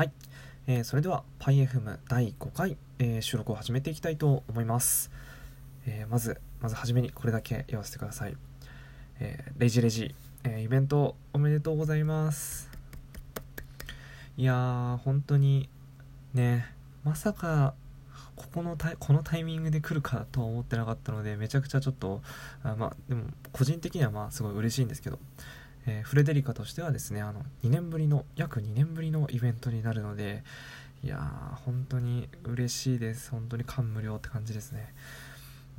はい、えー、それでは PyFM 第5回、えー、収録を始めていきたいと思います、えー、まずまずはじめにこれだけ言わせてください、えレジレジ、えイベントおめでとうございます。いやー本当にねまさかここのタイこのタイミングで来るかとは思ってなかったのでめちゃくちゃちょっとあまあでも個人的にはまあすごい嬉しいんですけど。えー、フレデリカとしてはですねあの2年ぶりの約2年ぶりのイベントになるのでいやー本当に嬉しいです。本当に感無量って感じですね。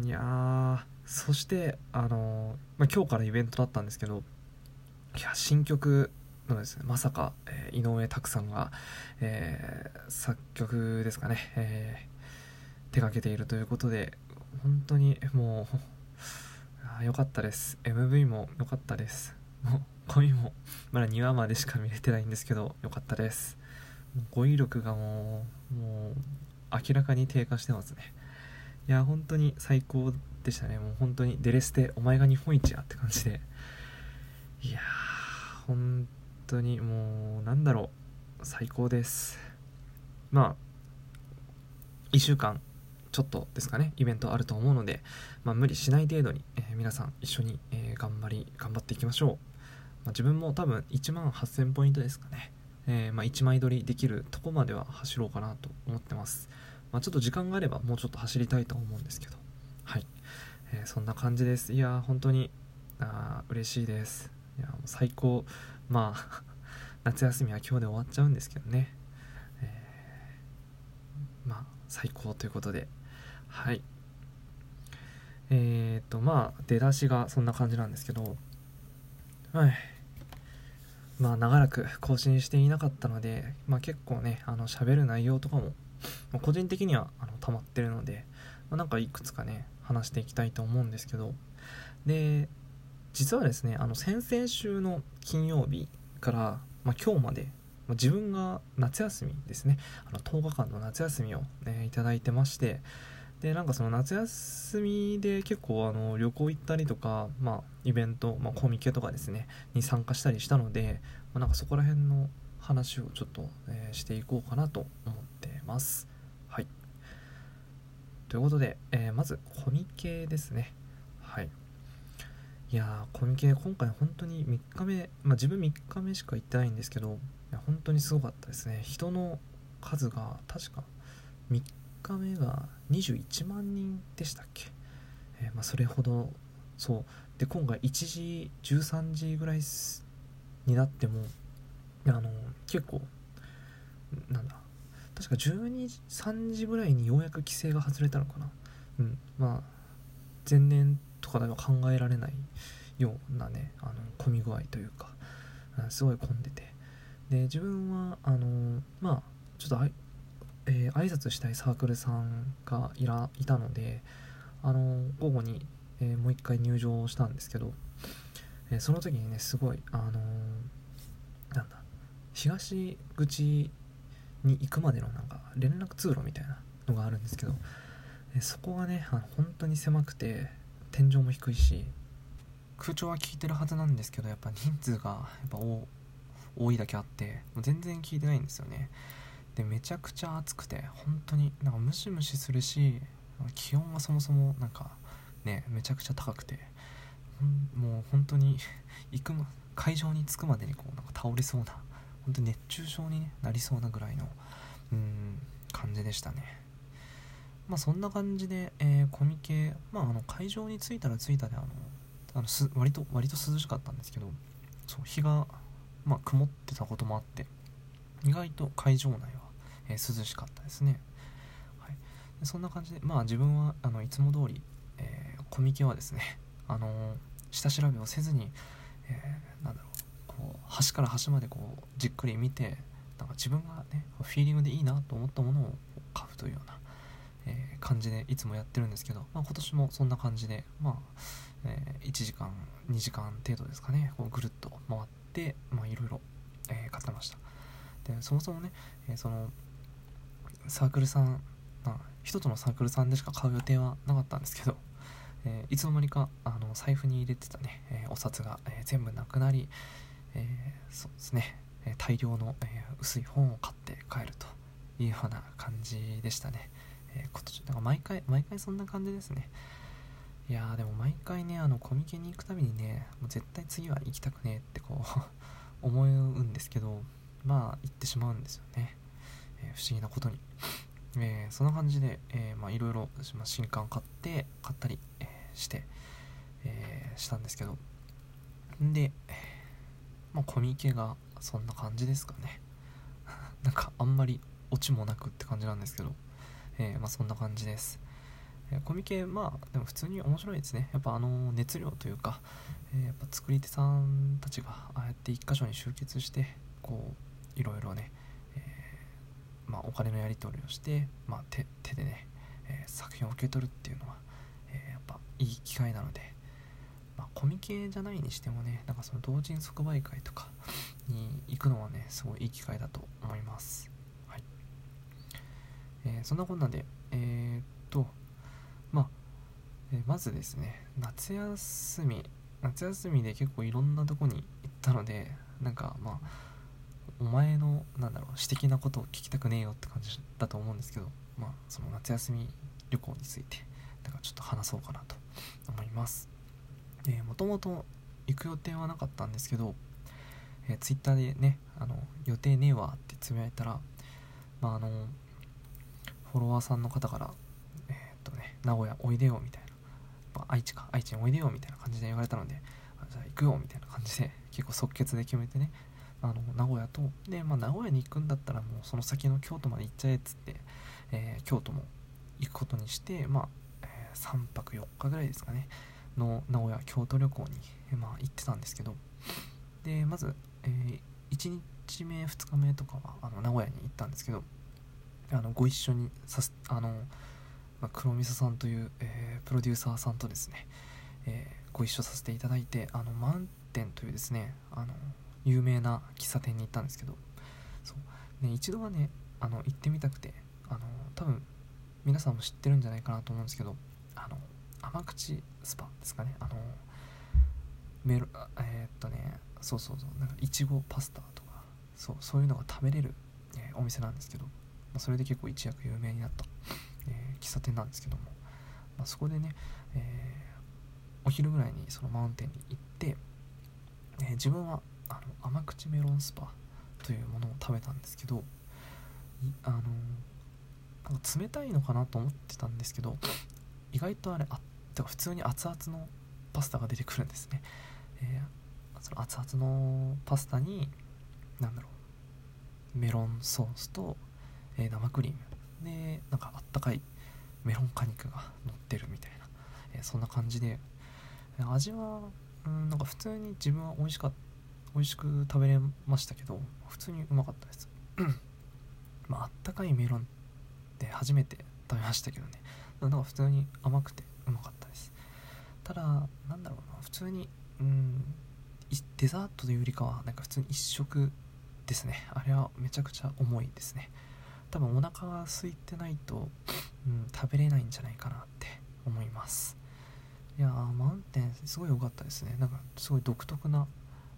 いやーそしてあのー、まあ、今日からイベントだったんですけどいや新曲のですねまさか、えー、井上拓さんが、え作曲ですかね、え手掛けているということで本当にもう 良かったです。MV も良かったです。もう恋もまだ2話までしか見れてないんですけどよかったです。語彙力がもうもう明らかに低下してますね。いや本当に最高でしたね。もう本当にデレステお前が日本一やって感じで。いやー本当にもうなんだろう。最高です。まあ1週間ちょっとですかね。イベントあると思うので、まあ、無理しない程度に、えー、皆さん一緒に、えー、頑張り頑張っていきましょう。まあ、自分も多分1万8000ポイントですかね、えー、まあ、1枚取りできるとこまでは走ろうかなと思ってます、まあ、ちょっと時間があればもうちょっと走りたいと思うんですけど。はい、えー、そんな感じです。いや本当にあ嬉しいです。いやもう最高。まあ 夏休みは今日で終わっちゃうんですけどね、えー、まあ最高ということで。はい。えっ、ー、とまあ出だしがそんな感じなんですけど。はい。まあ長らく更新していなかったので、まあ、結構ねあの喋る内容とかも、まあ、個人的にはあの溜まってるので、まあ、なんかいくつかね話していきたいと思うんですけど。で実はですねあの先々週の金曜日から、まあ、今日まで、ま、自分が夏休みですね。あの10日間の夏休みを、ね、いただいてましてでなんかその夏休みで結構あの旅行行ったりとか、まあ、イベント、まあ、コミケとかですねに参加したりしたので、まあ、なんかそこら辺の話をちょっと、えー、していこうかなと思ってます。はいということで、えー、まずコミケですね。はい。いや、コミケ、今回本当に3日目、まあ自分3日目しか行ってないんですけど、本当にすごかったですね。人の数が確か3日目が21万人でしたっけ、えー、まあ、それほどそう。で今回1時13時ぐらいになってもあの結構なんだ。確か12時3時ぐらいにようやく規制が外れたのかな。うん。まあ前年とかでは考えられないようなねあの混み具合というかうんすごい混んでて。で自分はあのまあちょっとえー、挨拶したいサークルさんがいらいたのであの午後に、えー、もう一回入場したんですけど、えー、その時にねすごいあのなんだ東口に行くまでのなんか連絡通路みたいなのがあるんですけど、えそこがねあの本当に狭くて天井も低いし空調は効いてるはずなんですけどやっぱ人数がやっぱ多いだけあってもう全然効いてないんですよね。でめちゃくちゃ暑くて本当になんかムシムシするし気温がそもそもなんかねめちゃくちゃ高くてもう本当に行く会場に着くまでにこうなんか倒れそうな本当に熱中症に、なりそうなぐらいのうん感じでしたね。まあそんな感じで、えー、コミケ、まあ、あの会場に着いたら着いたであのあのす割と割と涼しかったんですけどそう日が、まあ、曇ってたこともあって意外と会場内は、えー、涼しかったですね、はい、でそんな感じでまあ自分はあのいつも通り、えー、コミケはですね あのー、下調べをせずに、え、なんだろうこう端から端までこうじっくり見てなんか自分がねフィーリングでいいなと思ったものを買うというような、え、感じでいつもやってるんですけど、まあ、今年もそんな感じでまあ、え、1時間2時間程度ですかねこうぐるっと回っていろいろ、買ってました。でそもそもね、え、そのサークルさん、一つのサークルさんでしか買う予定はなかったんですけど、えー、いつの間にかあの財布に入れてたね、えー、お札が、え全部なくなり、えそうですねえ大量の、え薄い本を買って帰るというような感じでしたね、え今年なんか毎回毎回そんな感じですね。いやーでも毎回ねあのコミケに行くたびにねもう絶対次は行きたくねえってこう 思うんですけどまあ行ってしまうんですよね、えー、不思議なことに、えー、そんな感じで、えまあいろいろ新刊買って買ったり、えして、えしたんですけど。で、まあ、コミケがそんな感じですかね。なんかあんまりオチもなくって感じなんですけど、え、まあ、そんな感じです、え、コミケまあでも普通に面白いですね。やっぱあの熱量というか、え、やっぱ作り手さんたちがああやって一箇所に集結してこういろいろね、まあ、お金のやり取りをして、まあ、手手でね、え作品を受け取るっていうのは、えやっぱいい機会なのでまあ、コミケじゃないにしてもねなんかその同人即売会とかに行くのはねすごいいい機会だと思います。はい。えー、そんなこんなでえー、っとまあ、えー、まずですね夏休み夏休みで結構いろんなとこに行ったのでなんかまあお前のなんだろう私的なことを聞きたくねえよって感じだと思うんですけどまあその夏休み旅行についてなんかちょっと話そうかなと思います。もともと行く予定はなかったんですけど、えー、ツイッターでねあの予定ねえわってつぶやいたら、まあ、あのフォロワーさんの方からえー、っとね名古屋おいでよみたいな、愛知か愛知においでよみたいな感じで言われたのでじゃあ行くよみたいな感じで結構即決で決めてねあの名古屋とで、まあ、名古屋に行くんだったらもうその先の京都まで行っちゃえっつって、えー、京都も行くことにしてまあ、えー、3泊4日ぐらいですかねの名古屋京都旅行に、まあ、行ってたんですけどでまず、え、1日目2日目とかはあの名古屋に行ったんですけどあのご一緒にさすあの、まあ、黒みそさんという、え、プロデューサーさんとですね、え、ご一緒させていただいてあのマウンテンというですねあの有名な喫茶店に行ったんですけどそう。ね一度はねあの行ってみたくてあの多分皆さんも知ってるんじゃないかなと思うんですけどあの甘口スパですかね。あのメロえー、っとねそうそうそう。なんかいちごパスタとかそうそういうのが食べれる、えー、お店なんですけど、まあ、それで結構一躍有名になった、えー、喫茶店なんですけども、まあ、そこでね、えお昼ぐらいにそのマウンテンに行って、え自分はあの甘口メロンスパというものを食べたんですけどあのなんか冷たいのかなと思ってたんですけど意外とあれあてか普通に熱々のパスタが出てくるんですね、えー、その熱々のパスタに何だろうメロンソースと、えー、生クリーム。でなんかあったかいメロン果肉が乗ってるみたいな、えー、そんな感じで味はうんなんか普通に自分は美味しかった。美味しく食べれましたけど普通にうまかったです。まああったかいメロンって初めて食べましたけどね。なんか普通に甘くてうまかったです。ただなんだろうな。普通にうんデザートというよりかはなんか普通に一食ですね。あれはめちゃくちゃ重いですね。多分お腹が空いてないと、うん、食べれないんじゃないかなって思います。いやーマウンテンすごい良かったですね。なんかすごい独特な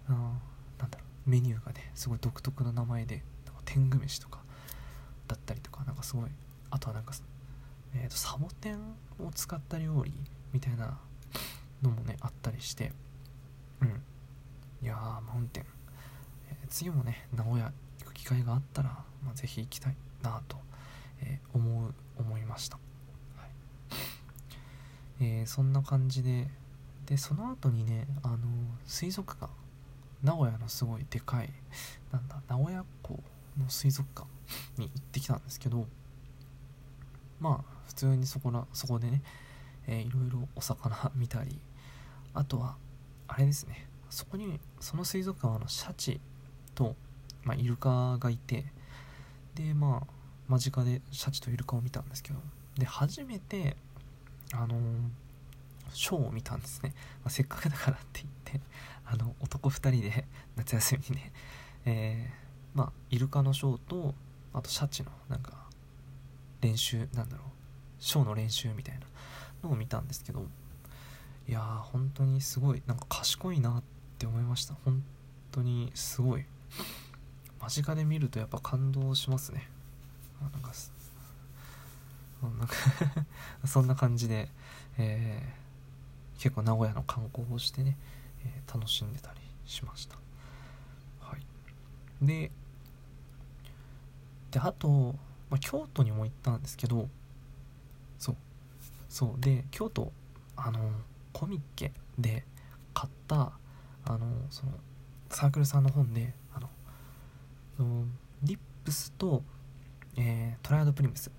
あなんだろうメニューがねすごい独特な名前でなんか天狗飯とかだったりとかなんかすごいあとはなんかえーと、サボテンを使った料理みたいなのもねあったりしてうん。いやーマウンテン、えー、次もね名古屋行く機会があったら、まあ、ぜひ行きたいなと、えー、思う思いました、はい。えー、そんな感じででその後にねあの水族館。名古屋のすごいでかいなんだ名古屋港の水族館に行ってきたんですけどまあ普通にそこらそこでね、えー、いろいろお魚見たりあとはあれですねそこにその水族館はのシャチと、まあ、イルカがいてでまあ間近でシャチとイルカを見たんですけどで初めてあのー、ショーを見たんですね、まあ、せっかくだからって言って あの男2人で 夏休みにね、えー、まあイルカのショーとあとシャチのなんか練習なんだろうショーの練習みたいなのを見たんですけどいやー本当にすごいなんか賢いなって思いました。本当にすごい。間近で見るとやっぱ感動しますね。あなんかなんか そんな感じで、えー、結構名古屋の観光をしてね、えー、楽しんでたりしました。はい。でであと、まあ、京都にも行ったんですけどそうそう。で京都あのコミッケで買ったあのそのサークルさんの本であののリップスと、えー、トライアドプリムス、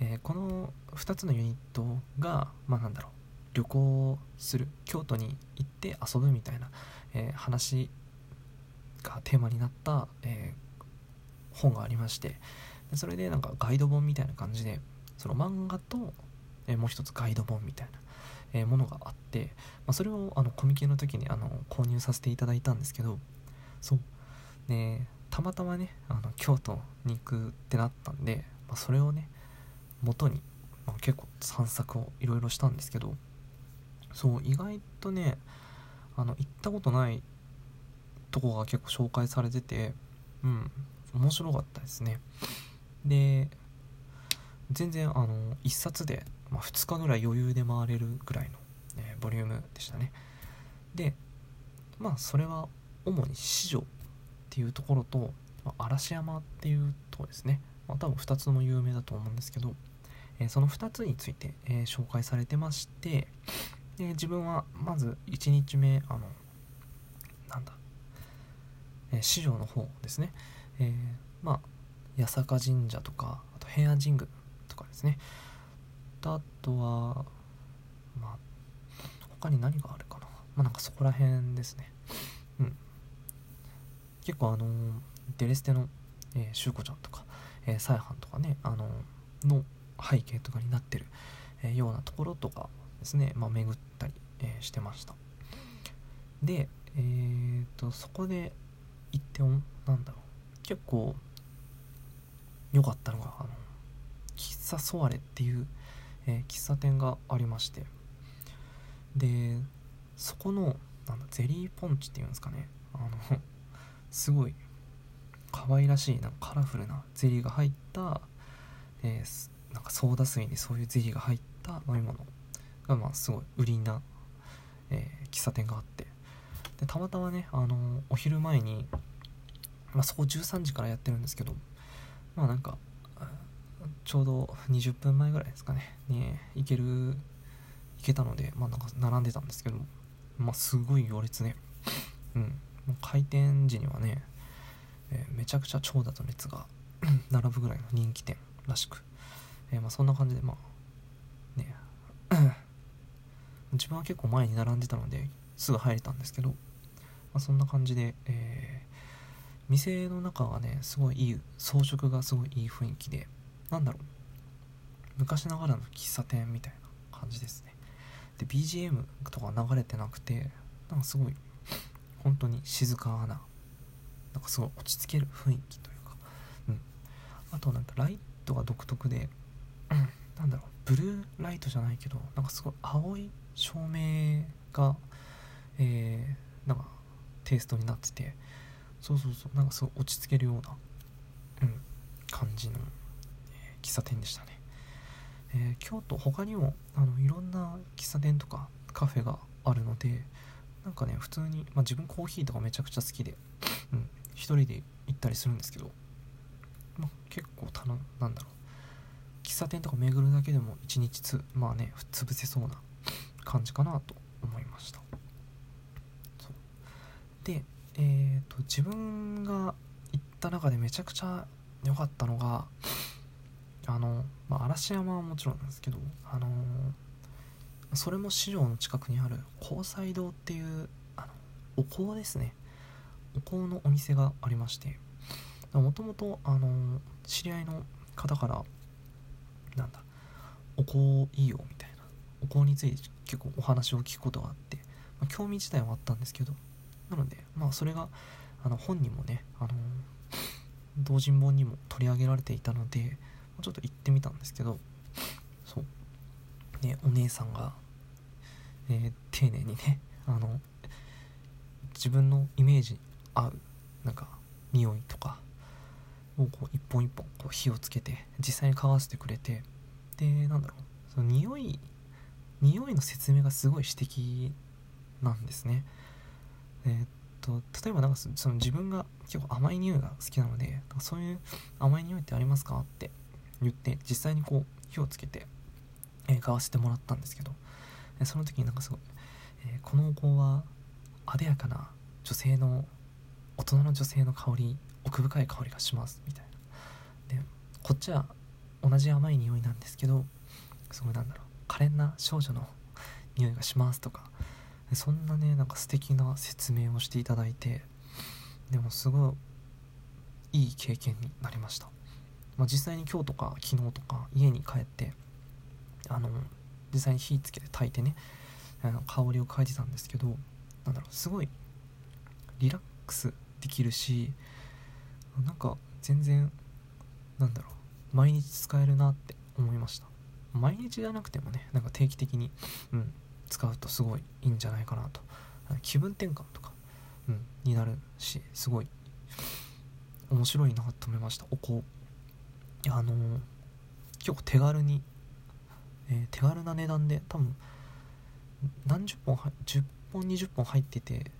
えー、この2つのユニットがまあなんだろう。旅行する京都に行って遊ぶみたいな、えー、話がテーマになった、え本がありましてそれでなんかガイド本みたいな感じでその漫画と、えもう一つガイド本みたいな、えものがあって、まあ、それをあのコミケの時にあの購入させていただいたんですけどそう。ねたまたまねあの京都に行くってなったんで、まあ、それをね元に、まあ、結構散策をいろいろしたんですけどそう意外とねあの行ったことないとこが結構紹介されててうん面白かったですね。で全然あの1冊で、まあ、2日ぐらい余裕で回れるぐらいの、え、ボリュームでしたね。でまあそれは主に四条っていうところと、まあ、嵐山っていうとこですね、まあ、多分2つも有名だと思うんですけど、えー、その2つについて、えー、紹介されてましてで自分はまず1日目あのなんだ、えー、四条の方ですね、えー、まあ八坂神社とかあと平安神宮とかですね。あとはまあ他に何があるかな。まあなんかそこら辺ですね。うん。結構あのデレステの、えー、シュウコちゃんとか、えー、サイハンとかねあのの背景とかになってる、えー、ようなところとかですね、まあ、巡ったり、えー、してました。でえー、とそこで行ってなんだろう。結構良かったのがあの喫茶ソワレっていう、えー、喫茶店がありまして。でそこのなんだゼリーポンチっていうんですかね。あの すごい可愛らしいなんかカラフルなゼリーが入った、えー、なんかソーダ水にそういうゼリーが入った飲み物まあすごい売りな、えー、喫茶店があって。でたまたまねあのお昼前に、まあ、そこ13時からやってるんですけどまあなんかちょうど20分前ぐらいですかねに行ける行けたのでまあなんか並んでたんですけどまあすごい行列ね。うん。もう開店時にはね、えー、めちゃくちゃ長蛇の列が 並ぶぐらいの人気店らしく、えー、まあそんな感じでまあね自分は結構前に並んでたのですぐ入れたんですけど、まあ、そんな感じで、えー店の中がねすごいいい装飾がすごいいい雰囲気でなんだろう昔ながらの喫茶店みたいな感じですね。で BGM とか流れてなくてなんかすごい本当に静かななんかすごい落ち着ける雰囲気というかうん。あとなんかライトが独特で、うん、なんだろうブルーライトじゃないけどなんかすごい青い照明がえー、なんかテイストになっててそうそうそうなんかすごい落ち着けるような、うん、感じの、えー、喫茶店でしたね、えー、京都他にもあのいろんな喫茶店とかカフェがあるのでなんかね普通に、まあ、自分コーヒーとかめちゃくちゃ好きで、うん、一人で行ったりするんですけど、まあ、結構たのなんだろう喫茶店とか巡るだけでも一日つまあね潰せそうな感じかなと思いました。でえーと、自分が行った中でめちゃくちゃ良かったのがあの、まあ、嵐山はもちろんなんですけどあのそれも市場の近くにある交際堂っていうあのお香ですね。お香のお店がありましてもともと知り合いの方からなんだお香いいよみたいな。お香について結構お話を聞くことがあって、まあ、興味自体はあったんですけどなのでまあそれがあの本にもね、あの同人本にも取り上げられていたのでちょっと行ってみたんですけどそう。ねお姉さんが、えー、丁寧にねあの自分のイメージに合うなんか匂いとか、をこう一本一本こう火をつけて実際に嗅がせてくれてでなんだろうその匂い匂いの説明がすごい指摘なんですね。えー、っと例えばなんかその自分が結構甘い匂いが好きなのでそういう甘い匂いってありますかって言って実際にこう火をつけて、えー、買わせてもらったんですけどその時になんかすごい、えー、このお香は艶やかな女性の大人の女性の香り奥深い香りがしますみたいな。でこっちは同じ甘い匂いなんですけどすごいなんだろう可憐な少女の匂いがしますとか。そんなねなんか素敵な説明をしていただいてでもすごいいい経験になりました、まあ、実際に今日とか昨日とか家に帰ってあの実際に火つけて炊いてねあの香りを嗅いでたんですけどなんだろうすごいリラックスできるしなんか全然なんだろう毎日使えるなって思いました。毎日じゃなくてもねなんか定期的に、うん、使うとすごいいいんじゃないかなと。気分転換とか、うん、になるしすごい面白いなと思いました。お香あのー、結構手軽に、えー、手軽な値段で多分何十本10本20本入ってて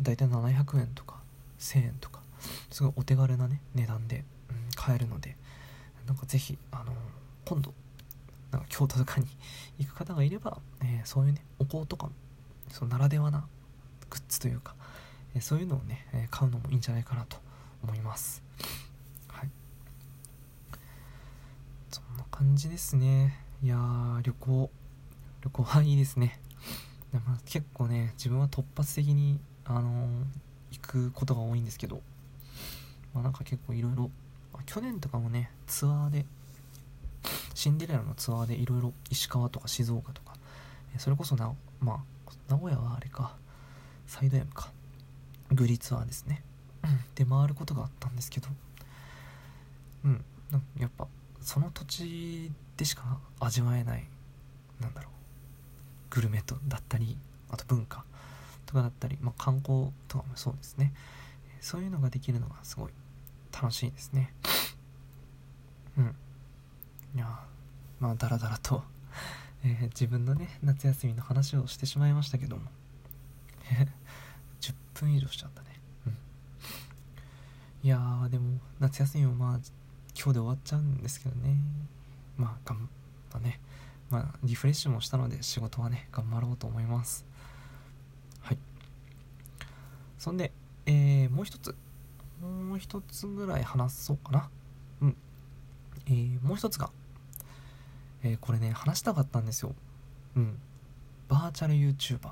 大体700円とか1000円とかすごいお手軽なね値段で、うん、買えるのでなんかぜひあのー、今度なんか京都とかに行く方がいれば、えー、そういうねお香とかそのならではなグッズというか、えー、そういうのをね、え買うのもいいんじゃないかなと思います。はい。そんな感じですね。いや旅行。旅行はいいですね。でも結構ね自分は突発的にあの行くことが多いんですけどまあなんか結構いろいろ去年とかもねツアーでシンデレラのツアーでいろいろ石川とか静岡とかそれこそな、まあ、名古屋はあれかサイド M かグリツアーですね。で回ることがあったんですけどうんやっぱその土地でしか味わえないなんだろうグルメとだったりあと文化とかだったり、まあ、観光とかもそうですね。そういうのができるのがすごい楽しいですね。うん。いやまあだらだらとえー、自分のね夏休みの話をしてしまいましたけども。10分以上しちゃったね。うん。いやーでも夏休みもまあ今日で終わっちゃうんですけどね。まあ頑張ね。まあリフレッシュもしたので仕事はね頑張ろうと思います。はい。そんでえー、もう一つ。もう一つぐらい話そうかな。うん。えー、もう一つがえー、これね話したかったんですよ。うん。バーチャル YouTuber、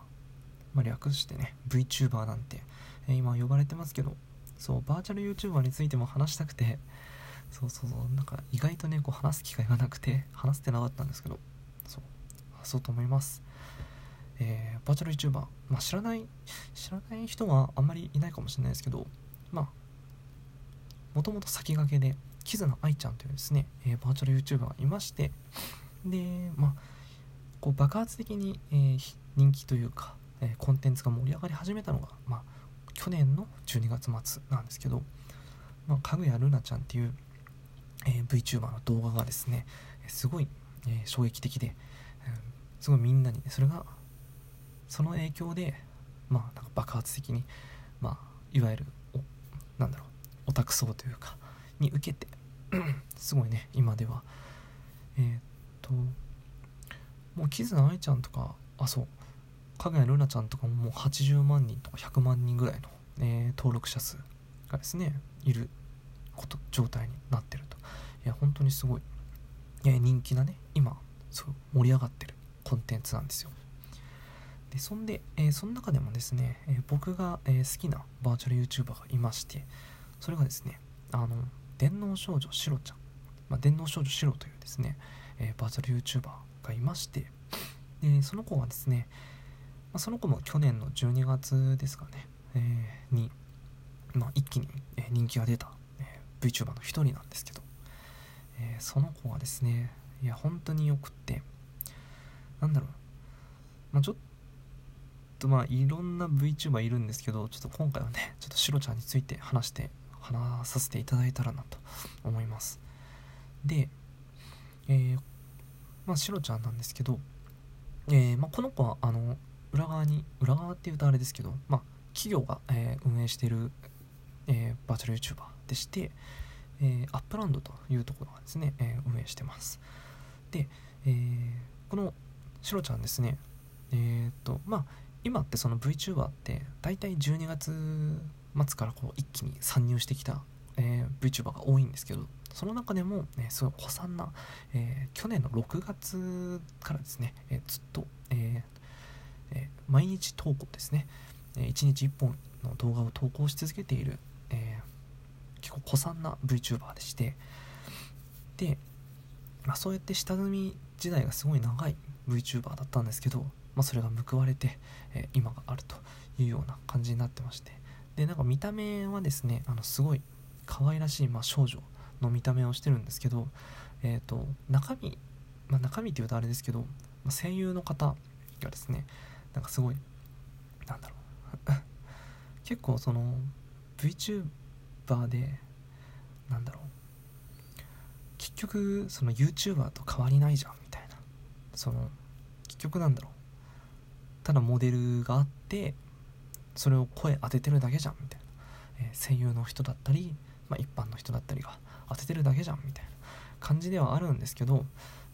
まあ、略してね VTuber なんて、えー、今呼ばれてますけど。そうバーチャル YouTuber についても話したくて。そうそうそうなんか意外とねこう話す機会がなくて話せてなかったんですけど。そう話そうと思います。えー、バーチャル YouTuber、まあ、知らない知らない人はあんまりいないかもしれないですけど。まあもともと先駆けでキズナ愛ちゃんというですね、えー、バーチャル YouTuber がいまして。でまあこう爆発的に、えー、人気というか、えー、コンテンツが盛り上がり始めたのが、まあ、去年の12月末なんですけど、まあ、かぐやるなちゃんっていう、えー、VTuber の動画がですねすごい、え衝撃的で、えすごいみんなに、それがその影響で、まあ、なんか爆発的に、まあ、いわゆるなんだろうオタク層というかに受けて すごいね今では。えー、ともうキズナ愛ちゃんとかあそう。かぐやルナちゃんとかももう80万人とか100万人ぐらいの、えー、登録者数がですねいること状態になってると。いや本当にすごい、えー、人気なね今すごい盛り上がってるコンテンツなんですよ。でそんで、えー、その中でもですね、えー、僕が、えー、好きなバーチャル YouTuber がいましてそれがですねあの電脳少女シロちゃん、まあ、電脳少女シロというですね、え、バーチャル YouTuber がいましてでその子はですね、ま、その子も去年の12月ですかね、えー、に、まあ、一気に人気が出た、え、VTuber の一人なんですけど、えー、その子はですねいや本当によくってなんだろう、まあ、ちょっとまあいろんな VTuber いるんですけどちょっと今回はねちょっとシロちゃんについて話して話させていただいたらなと思います。でえー、まあシロちゃんなんですけど、えーまあ、この子はあの裏側に裏側っていうとあれですけど、まあ、企業が、えー、運営している、えー、バーチャル YouTuber でして、えー、アップランドというところがですね、えー、運営してます。で、えー、このシロちゃんですねえー、っとまあ今ってその VTuber って大体12月末からこう一気に参入してきた、えー、VTuber が多いんですけどその中でも、ね、すごい古参な、えー、去年の6月からですね、えー、ずっと、ええ毎日投稿ですね、え1日1本の動画を投稿し続けている、え結構古参な VTuber でしてで、まあ、そうやって下積み時代がすごい長い VTuber だったんですけど、まあ、それが報われて、え今があるというような感じになってまして。でなんか見た目はですねあのすごい可愛らしい、まあ、少女の見た目をしてるんですけど、えーと、中身、まあ、中身っていうとあれですけど、まあ、声優の方がですねなんかすごいなんだろう 結構その VTuber でなんだろう結局その YouTuber と変わりないじゃんみたいな。その結局なんだろうただモデルがあってそれを声当ててるだけじゃんみたいな、えー、声優の人だったり、まあ、一般の人だったりが当ててるだけじゃんみたいな感じではあるんですけど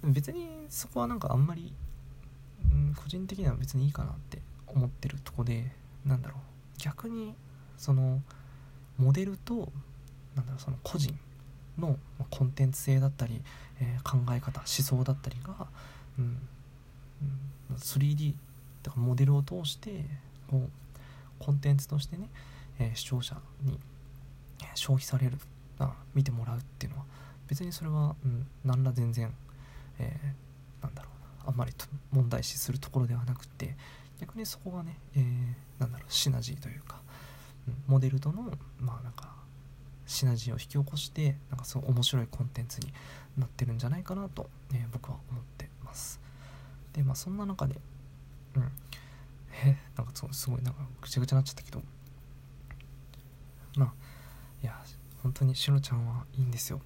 別にそこはなんかあんまり、うん、個人的には別にいいかなって思ってるとこでなんだろう。逆にそのモデルとなんだろうその個人のコンテンツ性だったり、えー、考え方思想だったりが、うん、うん、3D だかモデルを通してこうコンテンツとしてね、えー、視聴者に消費されるあ見てもらうっていうのは別にそれは、うん、何ら全然、えー、なんだろうなあんまり問題視するところではなくて逆にそこがね、えー、なんだろうシナジーというか、うん、モデルとのまあなんかシナジーを引き起こしてなんかすごい面白いコンテンツになってるんじゃないかなと、えー、僕は思ってます。でまあそんな中でうんえなんかすごいなんかぐちゃぐちゃになっちゃったけどまあいや本当にシロちゃんはいいんですよ。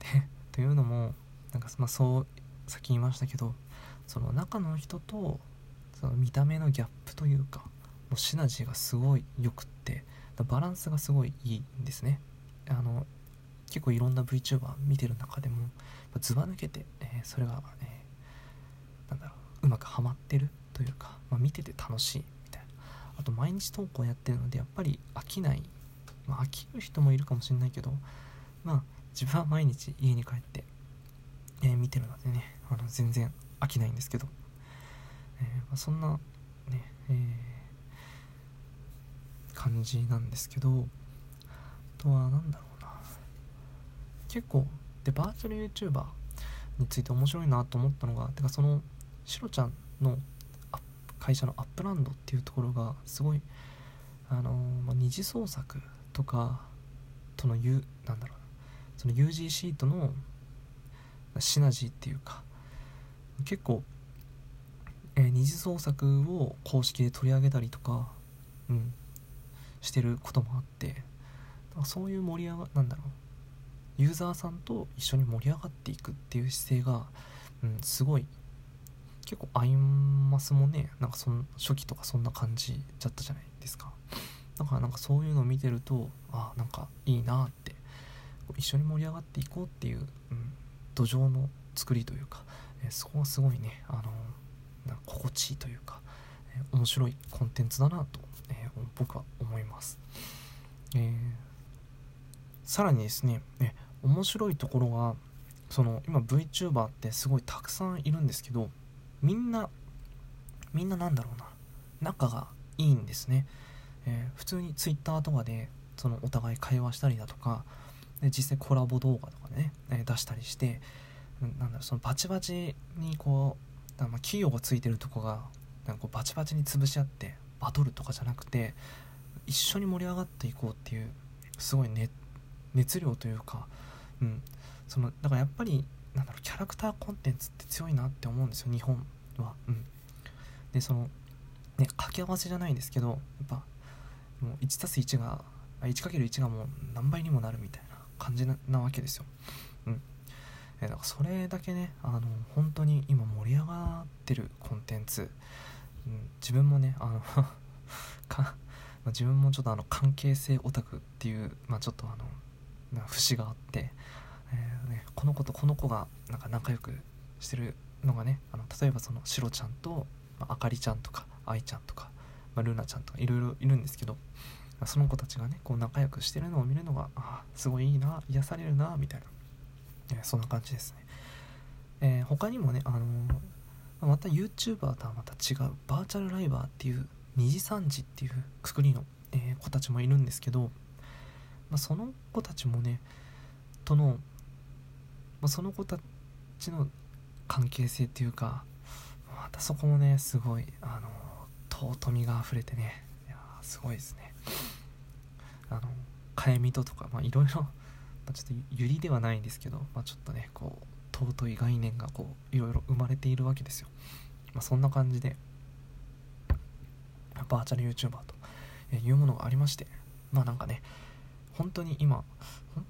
で というのもなんか、まあ、そうさっき言いましたけどその中の人とその見た目のギャップというかもうシナジーがすごいよくってバランスがすごいいいんですね。あの結構いろんな VTuber 見てる中でもずば抜けて、えー、それが、えー、なんだろううまくはまってるというか、まあ、見てて楽しいみたいな。あと毎日投稿やってるのでやっぱり飽きないまあ飽きる人もいるかもしれないけどまあ自分は毎日家に帰って、えー、見てるのでねあの全然飽きないんですけど、えー、まあ、そんなね、えー、感じなんですけどあとは何だろうな。結構でバーチャル YouTuber について面白いなと思ったのがてかそのシロちゃんの会社のアップランドっていうところがすごいあのまあ、二次創作とかとの U、なんだろうその UGC とのシナジーっていうか結構、えー、二次創作を公式で取り上げたりとか、うん、してることもあってそういう盛り上がなんだろう。ユーザーさんと一緒に盛り上がっていくっていう姿勢が、うん、すごい結構アイマスもね。なんかその初期とかそんな感じだったじゃないですか。だからなんかそういうのを見てるとあなんかいいなって一緒に盛り上がっていこうっていう、うん、土壌の作りというか、えー、そこはすごいね、あのー、心地いいというか、えー、面白いコンテンツだなと、え僕は思います、えさらにですねね面白いところがその今 VTuber ってすごいたくさんいるんですけどみんなみんななんだろうな仲がいいんですね、えー、普通に Twitter とかでそのお互い会話したりだとかで実際コラボ動画とかね、えー、出したりしてなんだろうそのバチバチにこうま企業がついてるとこがなんかこうバチバチに潰し合ってバトルとかじゃなくて一緒に盛り上がっていこうっていうすごい、ね、熱量というか、うん、そのだからやっぱりなんだろうキャラクターコンテンツって強いなって思うんですよ日本は。うん、でそのね掛け合わせじゃないんですけどやっぱもう 1+1 が 1×1 がもう何倍にもなるみたいな感じなわけですよ。うん。えだからそれだけねあの本当に今盛り上がってるコンテンツ、うん、自分もねあの か、自分もちょっとあの関係性オタクっていう、まあ、ちょっとあの節があって、えー、ね、この子とこの子がなんか仲良くしてるのがねあの例えばそのシロちゃんと、ま、あかりちゃんとか愛ちゃんとか、まあ、ルナちゃんとかいろいろいるんですけど、まあ、その子たちがねこう仲良くしてるのを見るのがあすごいいいな癒されるなみたいな、えー、そんな感じですね、えー、他にもね、あのー、また YouTuber とはまた違うバーチャルライバーっていう2次3次っていうくくりの、え子たちもいるんですけど、まあ、その子たちもねとの、まあ、その子たちの関係性っていうかまたそこもねすごいあの尊みが溢れてね。いやすごいですね。あのかえみととかいろいろちょっとゆりではないんですけど、まあ、ちょっとねこう尊い概念がこういろいろ生まれているわけですよ、まあ、そんな感じでバーチャル YouTuber というものがありましてまあなんかね本当に今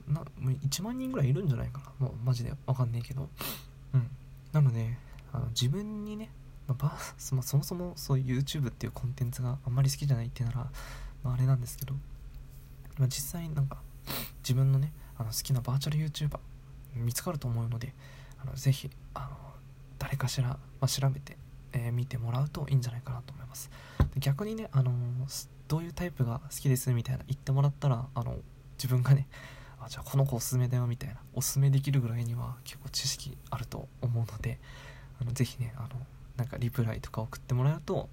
な1万人ぐらいいるんじゃないかな。もうマジでわかんねえけど。うん。なのであの自分にね、まあ、そもそもそういう YouTube っていうコンテンツがあんまり好きじゃないってなら、まあ、あれなんですけど、まあ、実際なんか自分のねあの好きなバーチャル YouTuber 見つかると思うのであのぜひあの誰かしら、まあ、調べて、えー、見てもらうといいんじゃないかなと思います。逆にね、あのどういうタイプが好きですみたいな言ってもらったらあの自分がねあじゃあこの子おすすめだよみたいなおすすめできるぐらいには結構知識あると思うのであのぜひねあのなんかリプライとか送ってもらえると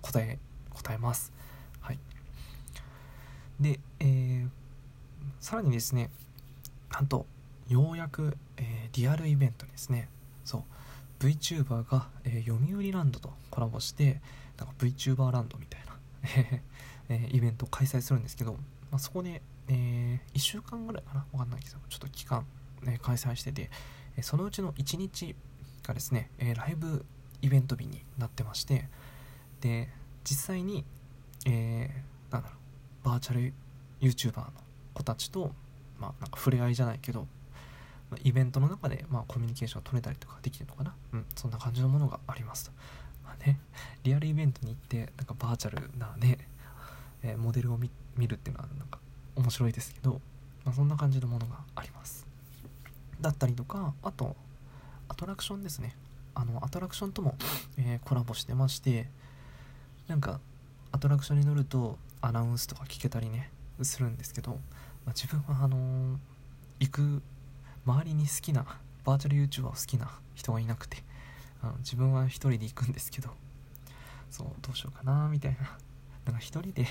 答え答えます。はい。で、えー、さらにですねなんとようやく、えー、リアルイベントですねそう VTuber が、えー、読売ランドとコラボしてなんか VTuber ランドみたいな えー、イベントを開催するんですけど、まあ、そこで、えー、1週間ぐらいかな？わかんないけどちょっと期間、ね、開催してて、えそのうちの1日がですね、えライブイベント日になってましてで実際に、えー、なんだろうバーチャル YouTuber の子たちと、まあ、なんか触れ合いじゃないけどイベントの中で、まあ、コミュニケーションを取れたりとかできるのかな、うん、そんな感じのものがありますと、まあね、リアルイベントに行ってなんかバーチャルなね、えー、モデルを見るっていうのはなんか面白いですけど、まあ、そんな感じのものがあります。だったりとかあとアトラクションですね。あのアトラクションとも、えー、コラボしてましてなんかアトラクションに乗るとアナウンスとか聞けたりねするんですけど、まあ、自分はあのー、行く周りに好きなバーチャル YouTuber を好きな人がいなくてあの自分は一人で行くんですけどそうどうしようかなみたいな。なんか一人で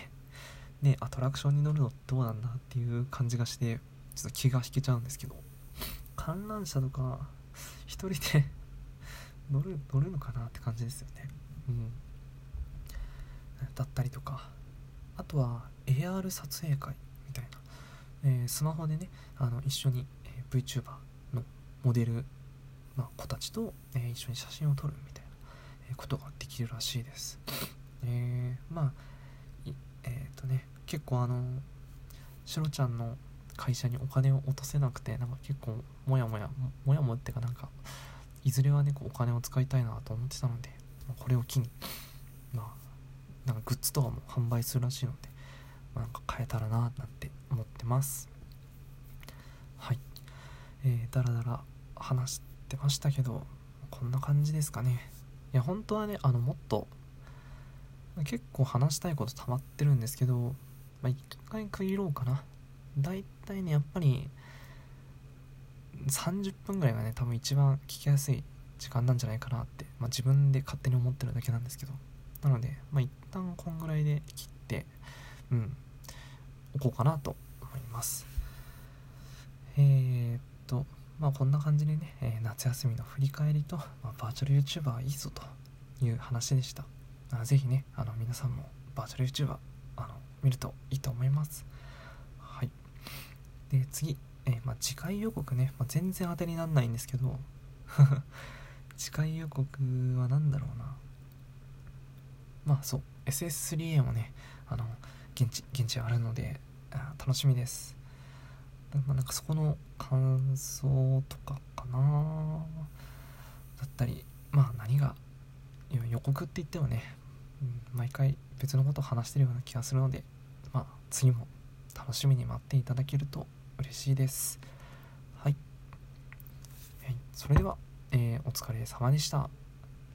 ねアトラクションに乗るのどうなんだっていう感じがしてちょっと気が引けちゃうんですけど観覧車とか一人で 乗る乗るのかなって感じですよね。うん。だったりとか。あとは AR 撮影会みたいな、えー、スマホでねあの一緒に、VTuber のモデル、まあ、子たちと、えー、一緒に写真を撮るみたいな、ことができるらしいです。えー、まあえっ、とね結構あのシロちゃんの会社にお金を落とせなくてなんか結構モヤモヤモヤモヤっていうかなんかいずれはねこうお金を使いたいなと思ってたので、これを機にまあなんかグッズとかも販売するらしいので、まあ、なんか買えたらななんて思ってます。はい。えー、だらだら話してましたけどこんな感じですかね。いや本当はねあのもっと結構話したいこと溜まってるんですけど、まあ、一回区切ろうかな。だいたいねやっぱり30分ぐらいがね多分一番聞きやすい時間なんじゃないかなって、まあ、自分で勝手に思ってるだけなんですけど。なのでまあ一旦こんぐらいで切ってうんおこうかなと思います。えー、っとまあこんな感じでね、えー、夏休みの振り返りと、まあ、バーチャル YouTuber いいぞという話でした。あぜひねあの皆さんもバーチャル YouTuber あの見るといいと思います。で次えー、まあ、次回予告ね、まあ、全然当てになんないんですけど。次回予告は何だろうな。まあそう。SS3A もねあの、現地現地あるのであ楽しみです。まなんかそこの感想とかかな。だったりまあ何が予告って言ってもね、うん、毎回別のことを話してるような気がするのでまあ次も楽しみに待っていただけると嬉しいです。はい、はい、それでは、えー、お疲れ様でした。